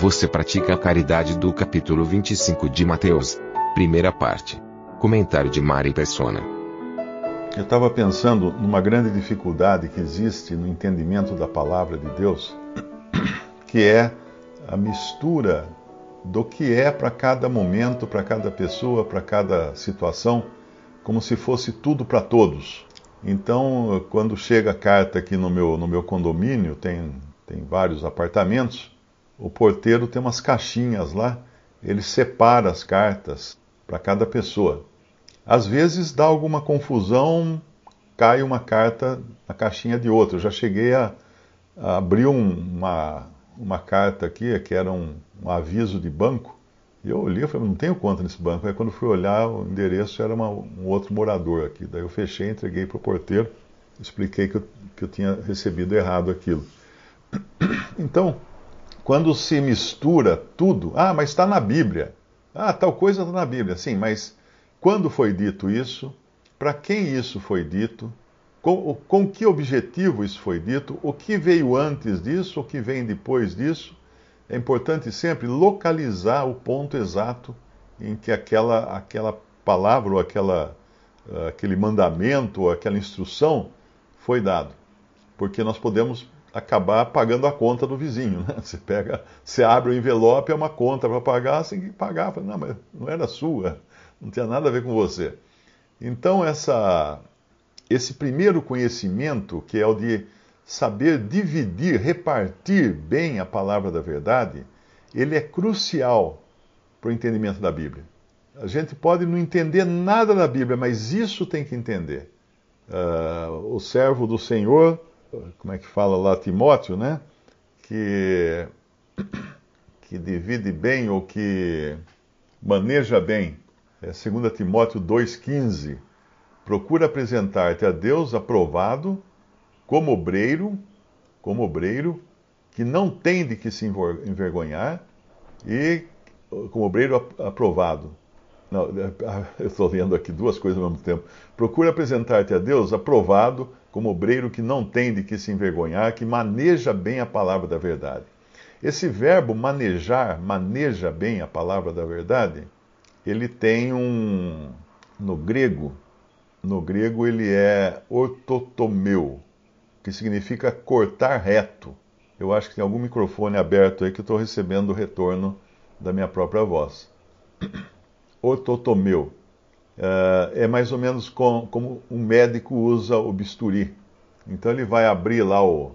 Você pratica a caridade do capítulo 25 de Mateus. Primeira parte. Comentário de Mari Persona. Eu estava pensando numa grande dificuldade que existe no entendimento da palavra de Deus, que é a mistura do que é para cada momento, para cada pessoa, para cada situação, como se fosse tudo para todos. Então, quando chega a carta aqui no meu, no meu condomínio, tem, tem vários apartamentos, o porteiro tem umas caixinhas lá, ele separa as cartas para cada pessoa. Às vezes dá alguma confusão, cai uma carta na caixinha de outra. Eu já cheguei a, a abrir um, uma, uma carta aqui, que era um, um aviso de banco, e eu olhei e falei, não tenho conta nesse banco. Aí quando fui olhar, o endereço era uma, um outro morador aqui. Daí eu fechei, entreguei para o porteiro, expliquei que eu, que eu tinha recebido errado aquilo. Então, quando se mistura tudo, ah, mas está na Bíblia. Ah, tal coisa está na Bíblia. Sim, mas quando foi dito isso? Para quem isso foi dito? Com, com que objetivo isso foi dito? O que veio antes disso? O que vem depois disso? É importante sempre localizar o ponto exato em que aquela, aquela palavra ou aquela, aquele mandamento ou aquela instrução foi dado. Porque nós podemos acabar pagando a conta do vizinho. Né? Você pega, você abre o envelope, é uma conta para pagar, você tem que pagar. Não, mas não era sua, não tinha nada a ver com você. Então, essa, esse primeiro conhecimento, que é o de saber dividir, repartir bem a palavra da verdade, ele é crucial para o entendimento da Bíblia. A gente pode não entender nada da Bíblia, mas isso tem que entender. Uh, o servo do Senhor como é que fala lá Timóteo, né? Que, que divide bem ou que maneja bem. É 2 Timóteo 2,15. Procura apresentar-te a Deus aprovado, como obreiro, como obreiro, que não tem de que se envergonhar, e como obreiro aprovado. Não, eu estou lendo aqui duas coisas ao mesmo tempo. Procura apresentar-te a Deus aprovado, como obreiro que não tem de que se envergonhar, que maneja bem a palavra da verdade. Esse verbo manejar, maneja bem a palavra da verdade, ele tem um no grego, no grego ele é ortotomeu, que significa cortar reto. Eu acho que tem algum microfone aberto aí que eu estou recebendo o retorno da minha própria voz. Ortotomeu. Uh, é mais ou menos com, como um médico usa o bisturi. Então ele vai abrir lá o,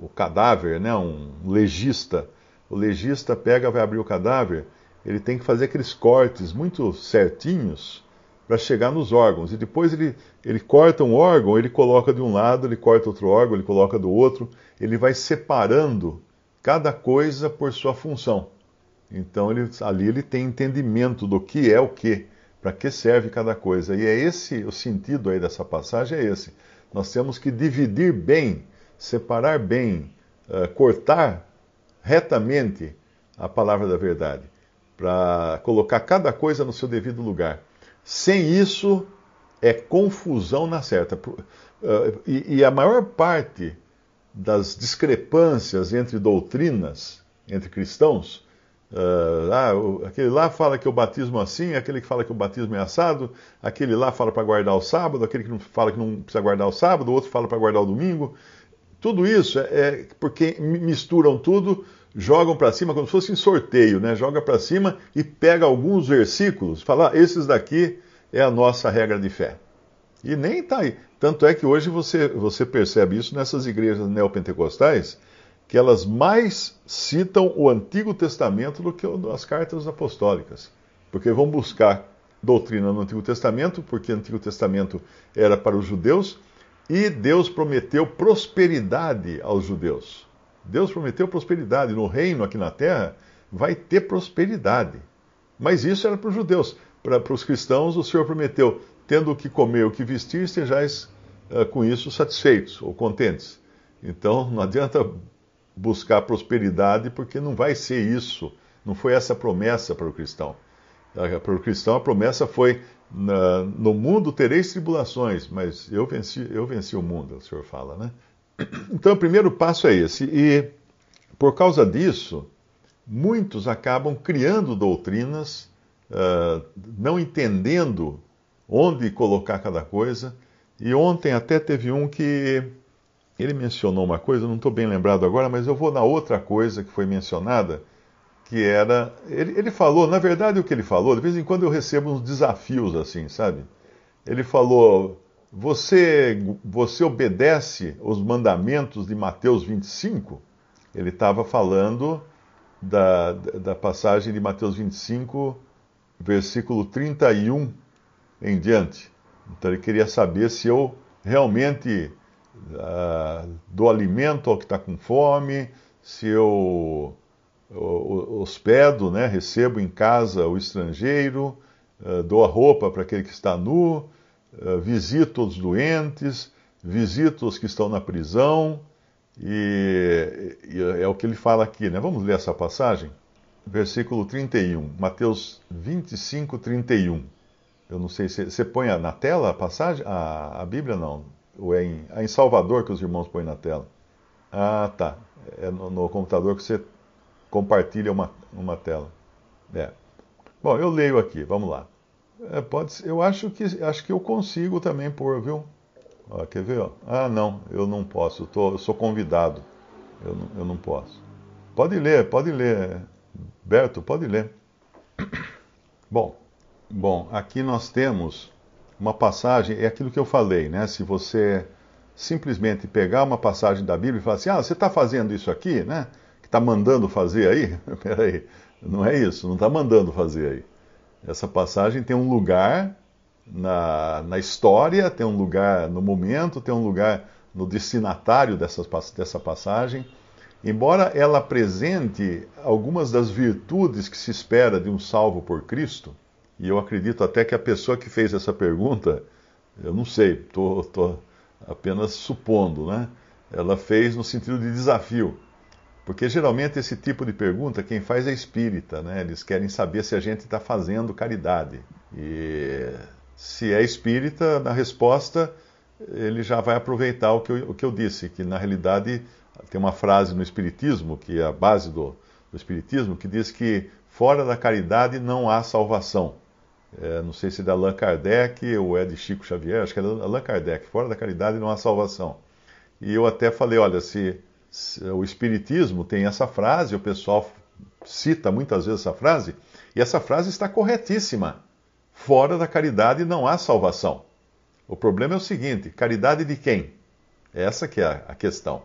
o cadáver, né, um legista. O legista pega, vai abrir o cadáver, ele tem que fazer aqueles cortes muito certinhos para chegar nos órgãos. E depois ele, ele corta um órgão, ele coloca de um lado, ele corta outro órgão, ele coloca do outro. Ele vai separando cada coisa por sua função. Então ele, ali ele tem entendimento do que é o que para que serve cada coisa. E é esse o sentido aí dessa passagem, é esse. Nós temos que dividir bem, separar bem, uh, cortar retamente a palavra da verdade, para colocar cada coisa no seu devido lugar. Sem isso, é confusão na certa. Uh, e, e a maior parte das discrepâncias entre doutrinas, entre cristãos, Uh, ah, aquele lá fala que o batismo é assim, aquele que fala que o batismo é assado, aquele lá fala para guardar o sábado, aquele que não fala que não precisa guardar o sábado, o outro fala para guardar o domingo. Tudo isso é, é porque misturam tudo, jogam para cima como se fosse em sorteio, né? Joga para cima e pega alguns versículos, fala, ah, esses daqui é a nossa regra de fé. E nem está aí. Tanto é que hoje você, você percebe isso nessas igrejas neopentecostais, que elas mais citam o Antigo Testamento do que as cartas apostólicas. Porque vão buscar doutrina no Antigo Testamento, porque o Antigo Testamento era para os judeus, e Deus prometeu prosperidade aos judeus. Deus prometeu prosperidade no reino aqui na terra. vai ter prosperidade. Mas isso era para os judeus. Para os cristãos, o Senhor prometeu: tendo o que comer, o que vestir, sejais uh, com isso satisfeitos ou contentes. Então, não adianta buscar prosperidade, porque não vai ser isso. Não foi essa a promessa para o cristão. Para o cristão, a promessa foi: no mundo tereis tribulações, mas eu venci, eu venci o mundo, o Senhor fala, né? Então, o primeiro passo é esse. E por causa disso, muitos acabam criando doutrinas, uh, não entendendo onde colocar cada coisa. E ontem até teve um que ele mencionou uma coisa, não estou bem lembrado agora, mas eu vou na outra coisa que foi mencionada, que era. Ele, ele falou, na verdade, o que ele falou, de vez em quando eu recebo uns desafios assim, sabe? Ele falou: você, você obedece os mandamentos de Mateus 25? Ele estava falando da, da passagem de Mateus 25, versículo 31 em diante. Então ele queria saber se eu realmente uh, dou alimento ao que está com fome, se eu hospedo, né, recebo em casa o estrangeiro, uh, dou a roupa para aquele que está nu, uh, visito os doentes, visito os que estão na prisão, e, e, é o que ele fala aqui, né? Vamos ler essa passagem? Versículo 31, Mateus 25, 31. Eu não sei se você põe na tela a passagem, a, a Bíblia não, ou é em, é em Salvador que os irmãos põem na tela. Ah, tá. É no, no computador que você compartilha uma, uma tela. É. Bom, eu leio aqui, vamos lá. É, pode ser, eu acho que, acho que eu consigo também pôr, viu? Ó, quer ver? Ó? Ah, não, eu não posso, eu, tô, eu sou convidado. Eu não, eu não posso. Pode ler, pode ler. Berto, pode ler. Bom, bom, aqui nós temos uma passagem, é aquilo que eu falei, né? Se você simplesmente pegar uma passagem da Bíblia e falar assim, ah, você está fazendo isso aqui, né? Que está mandando fazer aí? Peraí, não é isso, não está mandando fazer aí. Essa passagem tem um lugar na, na história, tem um lugar no momento, tem um lugar no destinatário dessa, dessa passagem. Embora ela apresente algumas das virtudes que se espera de um salvo por Cristo, e eu acredito até que a pessoa que fez essa pergunta, eu não sei, estou apenas supondo, né? Ela fez no sentido de desafio. Porque geralmente esse tipo de pergunta quem faz é espírita, né? Eles querem saber se a gente está fazendo caridade. E se é espírita, na resposta ele já vai aproveitar o que eu, o que eu disse, que na realidade tem uma frase no Espiritismo, que é a base do, do Espiritismo, que diz que fora da caridade não há salvação. É, não sei se é da Allan Kardec ou é de Chico Xavier, acho que é da Allan Kardec. Fora da caridade não há salvação. E eu até falei, olha, se, se o Espiritismo tem essa frase, o pessoal cita muitas vezes essa frase, e essa frase está corretíssima. Fora da caridade não há salvação. O problema é o seguinte: caridade de quem? Essa que é a questão.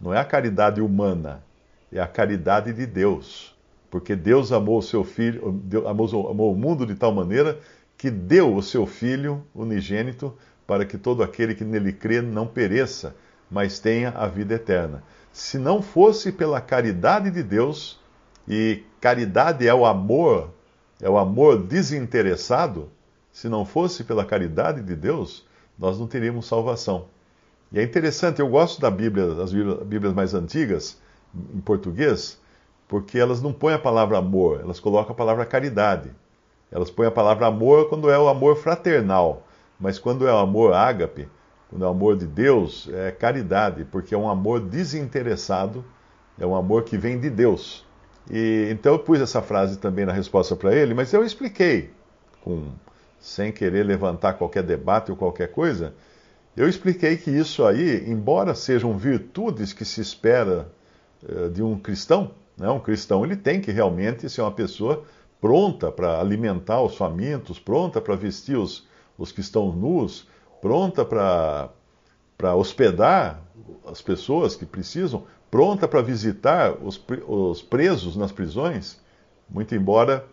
Não é a caridade humana, é a caridade de Deus. Porque Deus amou o seu filho, amou, amou o mundo de tal maneira que deu o seu filho unigênito para que todo aquele que nele crê não pereça, mas tenha a vida eterna. Se não fosse pela caridade de Deus, e caridade é o amor é o amor desinteressado, se não fosse pela caridade de Deus, nós não teríamos salvação. E é interessante, eu gosto da Bíblia, das Bíblias mais antigas, em português, porque elas não põem a palavra amor, elas colocam a palavra caridade. Elas põem a palavra amor quando é o amor fraternal, mas quando é o amor ágape, quando é o amor de Deus, é caridade, porque é um amor desinteressado, é um amor que vem de Deus. E, então eu pus essa frase também na resposta para ele, mas eu expliquei, com, sem querer levantar qualquer debate ou qualquer coisa, eu expliquei que isso aí, embora sejam virtudes que se espera uh, de um cristão, né, um cristão ele tem que realmente ser uma pessoa pronta para alimentar os famintos, pronta para vestir os, os que estão nus, pronta para hospedar as pessoas que precisam, pronta para visitar os, os presos nas prisões, muito embora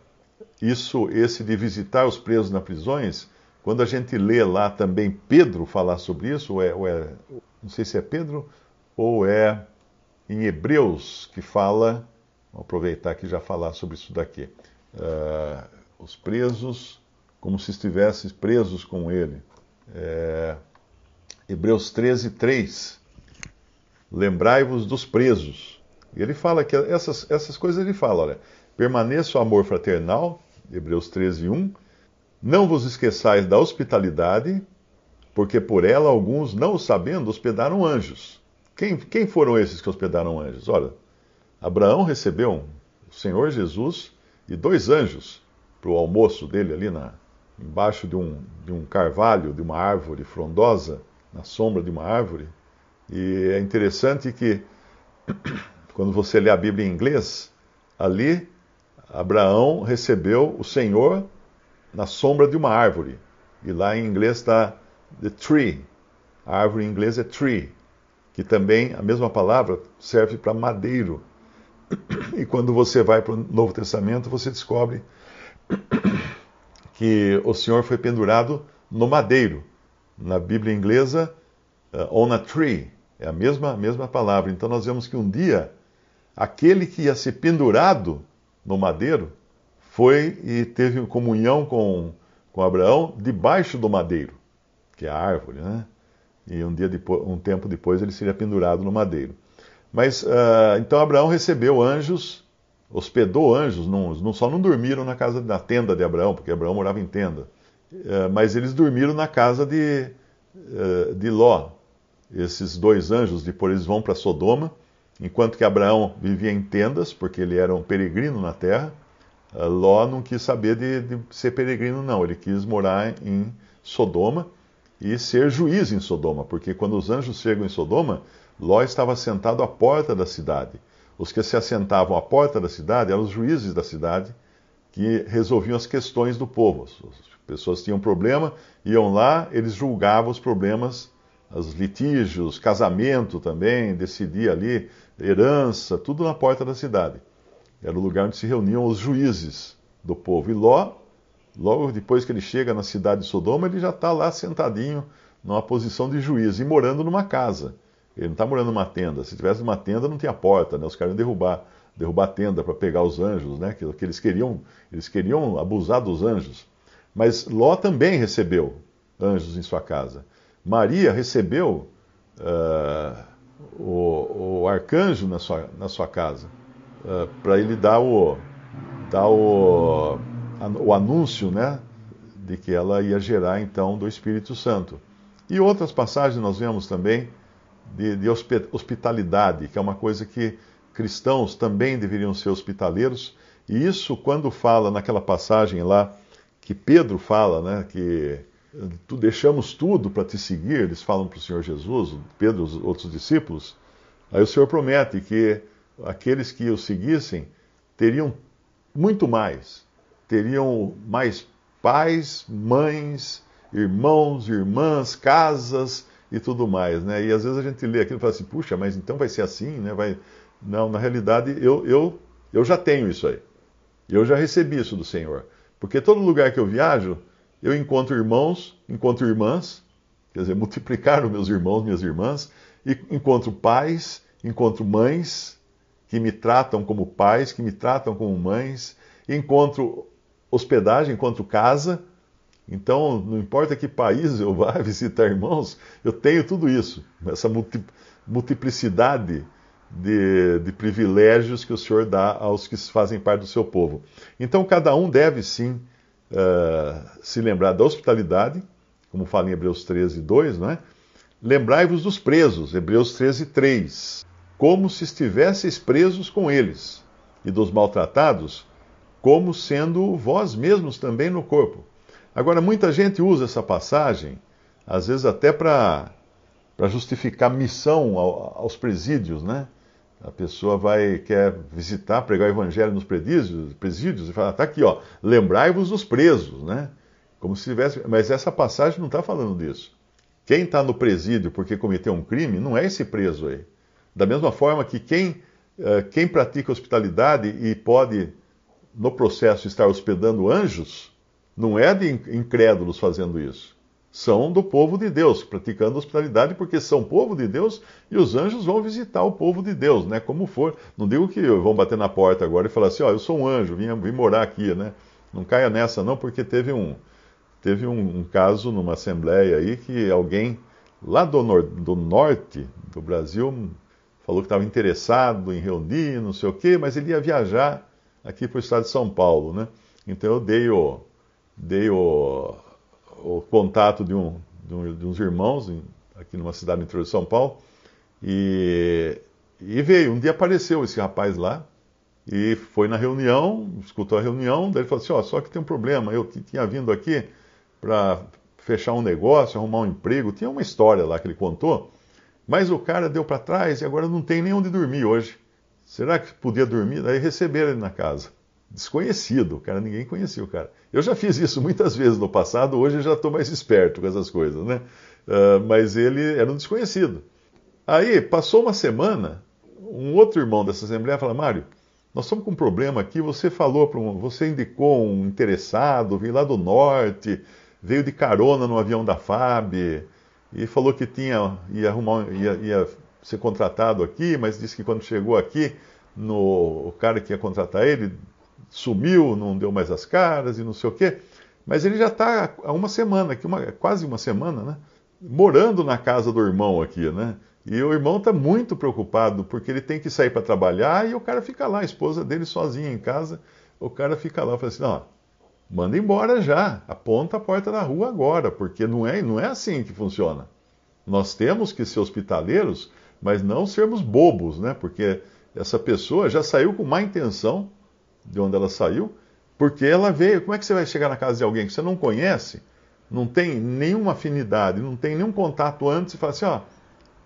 isso, esse de visitar os presos nas prisões, quando a gente lê lá também Pedro falar sobre isso, ou é, ou é, não sei se é Pedro ou é em Hebreus que fala, Vou aproveitar aqui e já falar sobre isso daqui. Uh, os presos, como se estivessem presos com ele. É, Hebreus 13, 3. Lembrai-vos dos presos. E ele fala que essas, essas coisas ele fala, olha, permaneça o amor fraternal, Hebreus 13, 1. Não vos esqueçais da hospitalidade, porque por ela alguns, não o sabendo, hospedaram anjos. Quem, quem foram esses que hospedaram anjos? Olha, Abraão recebeu o Senhor Jesus e dois anjos para o almoço dele ali na, embaixo de um, de um carvalho, de uma árvore frondosa, na sombra de uma árvore. E é interessante que, quando você lê a Bíblia em inglês, ali Abraão recebeu o Senhor na sombra de uma árvore. E lá em inglês está the tree. A árvore em inglês é tree, que também a mesma palavra serve para madeiro. E quando você vai para o Novo Testamento, você descobre que o Senhor foi pendurado no madeiro. Na Bíblia inglesa, uh, on a tree, é a mesma, mesma palavra. Então nós vemos que um dia, aquele que ia ser pendurado no madeiro foi e teve comunhão com, com Abraão debaixo do madeiro, que é a árvore, né? E um, dia depois, um tempo depois ele seria pendurado no madeiro. Mas uh, então Abraão recebeu anjos hospedou anjos, não, só não dormiram na casa na tenda de Abraão, porque Abraão morava em tenda, é, mas eles dormiram na casa de, é, de Ló. Esses dois anjos, depois eles vão para Sodoma, enquanto que Abraão vivia em tendas, porque ele era um peregrino na terra. É, Ló não quis saber de, de ser peregrino, não. Ele quis morar em Sodoma e ser juiz em Sodoma, porque quando os anjos chegam em Sodoma, Ló estava sentado à porta da cidade. Os que se assentavam à porta da cidade eram os juízes da cidade que resolviam as questões do povo. As pessoas tinham problema, iam lá, eles julgavam os problemas, os litígios, casamento também, decidia ali, herança, tudo na porta da cidade. Era o lugar onde se reuniam os juízes do povo. E Ló, logo depois que ele chega na cidade de Sodoma, ele já está lá sentadinho numa posição de juiz e morando numa casa. Ele não está morando numa tenda. Se tivesse uma tenda, não tinha porta, né? Os caras iam derrubar, derrubar a tenda para pegar os anjos, né? Que, que, eles queriam, eles queriam abusar dos anjos. Mas Ló também recebeu anjos em sua casa. Maria recebeu uh, o, o, arcanjo na sua, na sua casa uh, para ele dar o dar o, o anúncio, né? De que ela ia gerar então do Espírito Santo. E outras passagens nós vemos também de, de hospitalidade, que é uma coisa que cristãos também deveriam ser hospitaleiros. E isso, quando fala naquela passagem lá, que Pedro fala, né, que tu deixamos tudo para te seguir, eles falam para o Senhor Jesus, Pedro e os outros discípulos, aí o Senhor promete que aqueles que o seguissem teriam muito mais, teriam mais pais, mães, irmãos, irmãs, casas, e tudo mais, né? E às vezes a gente lê aquilo e fala assim, puxa, mas então vai ser assim, né? Vai... Não, na realidade eu, eu, eu já tenho isso aí. Eu já recebi isso do Senhor. Porque todo lugar que eu viajo, eu encontro irmãos, encontro irmãs, quer dizer, multiplicaram meus irmãos, minhas irmãs, e encontro pais, encontro mães que me tratam como pais, que me tratam como mães, encontro hospedagem, encontro casa, então, não importa que país eu vá visitar irmãos, eu tenho tudo isso, essa multiplicidade de, de, privilégios que o Senhor dá aos que fazem parte do seu povo. Então, cada um deve sim uh, se lembrar da hospitalidade, como fala em Hebreus 13, 2, não é? Lembrai-vos dos presos, Hebreus 13, 3, como se estivesseis presos com eles, e dos maltratados, como sendo vós mesmos também no corpo. Agora, muita gente usa essa passagem, às vezes até para justificar missão aos presídios, né? A pessoa vai, quer visitar, pregar o evangelho nos presídios, presídios e fala, tá aqui, ó, lembrai-vos dos presos, né? Como se tivesse. Mas essa passagem não está falando disso. Quem está no presídio porque cometeu um crime não é esse preso aí. Da mesma forma que quem, eh, quem pratica hospitalidade e pode, no processo, estar hospedando anjos, não é de incrédulos fazendo isso. são do povo de Deus, praticando hospitalidade, porque são povo de Deus e os anjos vão visitar o povo de Deus, né? Como for. Não digo que vão bater na porta agora e falar assim: ó, eu sou um anjo, vim, vim morar aqui, né? Não caia nessa, não, porque teve um, teve um, um caso numa assembleia aí que alguém lá do, nor do norte do Brasil falou que estava interessado em reunir, não sei o quê, mas ele ia viajar aqui para o estado de São Paulo, né? Então eu dei o, dei o, o contato de, um, de, um, de uns irmãos em, aqui numa cidade no interior de São Paulo e, e veio. Um dia apareceu esse rapaz lá e foi na reunião, escutou a reunião, daí ele falou assim, ó, oh, só que tem um problema, eu tinha vindo aqui para fechar um negócio, arrumar um emprego, tinha uma história lá que ele contou, mas o cara deu para trás e agora não tem nem onde dormir hoje. Será que podia dormir? Daí receberam ele na casa desconhecido, cara ninguém conhecia o cara. Eu já fiz isso muitas vezes no passado, hoje eu já estou mais esperto com essas coisas, né? Uh, mas ele era um desconhecido. Aí, passou uma semana, um outro irmão dessa assembleia fala, Mário, nós estamos com um problema aqui, você falou para um, você indicou um interessado, veio lá do norte, veio de carona no avião da FAB, e falou que tinha, ia, arrumar, ia, ia ser contratado aqui, mas disse que quando chegou aqui, no, o cara que ia contratar ele sumiu, não deu mais as caras e não sei o quê. Mas ele já está há uma semana, aqui, uma, quase uma semana, né? Morando na casa do irmão aqui, né? E o irmão está muito preocupado porque ele tem que sair para trabalhar e o cara fica lá, a esposa dele sozinha em casa. O cara fica lá, fala assim: não, manda embora já, aponta a porta da rua agora, porque não é, não é assim que funciona. Nós temos que ser hospitaleiros, mas não sermos bobos, né? Porque essa pessoa já saiu com má intenção de onde ela saiu, porque ela veio. Como é que você vai chegar na casa de alguém que você não conhece, não tem nenhuma afinidade, não tem nenhum contato antes e fala assim: ó,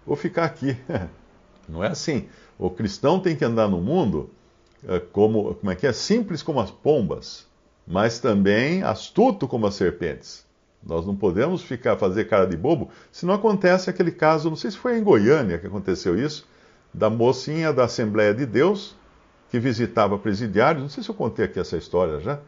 vou ficar aqui? Não é assim. O cristão tem que andar no mundo eh, como, como é que é? Simples como as pombas, mas também astuto como as serpentes. Nós não podemos ficar fazer cara de bobo, se não acontece aquele caso, não sei se foi em Goiânia que aconteceu isso, da mocinha da Assembleia de Deus que visitava presidiários. Não sei se eu contei aqui essa história já.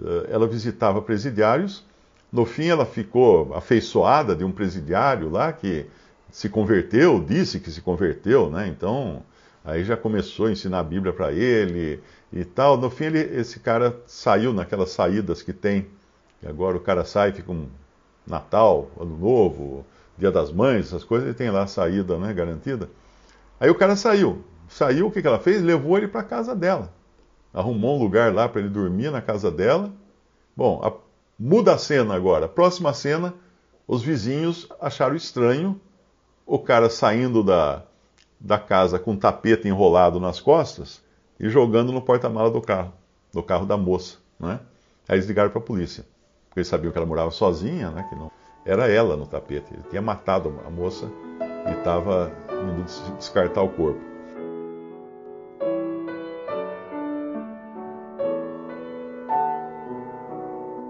Eh, ela visitava presidiários. No fim, ela ficou afeiçoada de um presidiário lá que se converteu, disse que se converteu, né? Então, aí já começou a ensinar a Bíblia para ele e tal. No fim, ele, esse cara saiu naquelas saídas que tem. E agora o cara sai, fica um Natal, Ano Novo, Dia das Mães, essas coisas, ele tem lá a saída né, garantida. Aí o cara saiu saiu, o que, que ela fez? Levou ele para a casa dela. Arrumou um lugar lá para ele dormir na casa dela. Bom, a, muda a cena agora. Próxima cena, os vizinhos acharam estranho o cara saindo da, da casa com um tapete enrolado nas costas e jogando no porta-mala do carro, do carro da moça, né? Aí eles ligaram para a polícia, porque eles sabiam que ela morava sozinha, né? Que não era ela no tapete. Ele tinha matado a moça e estava indo descartar o corpo.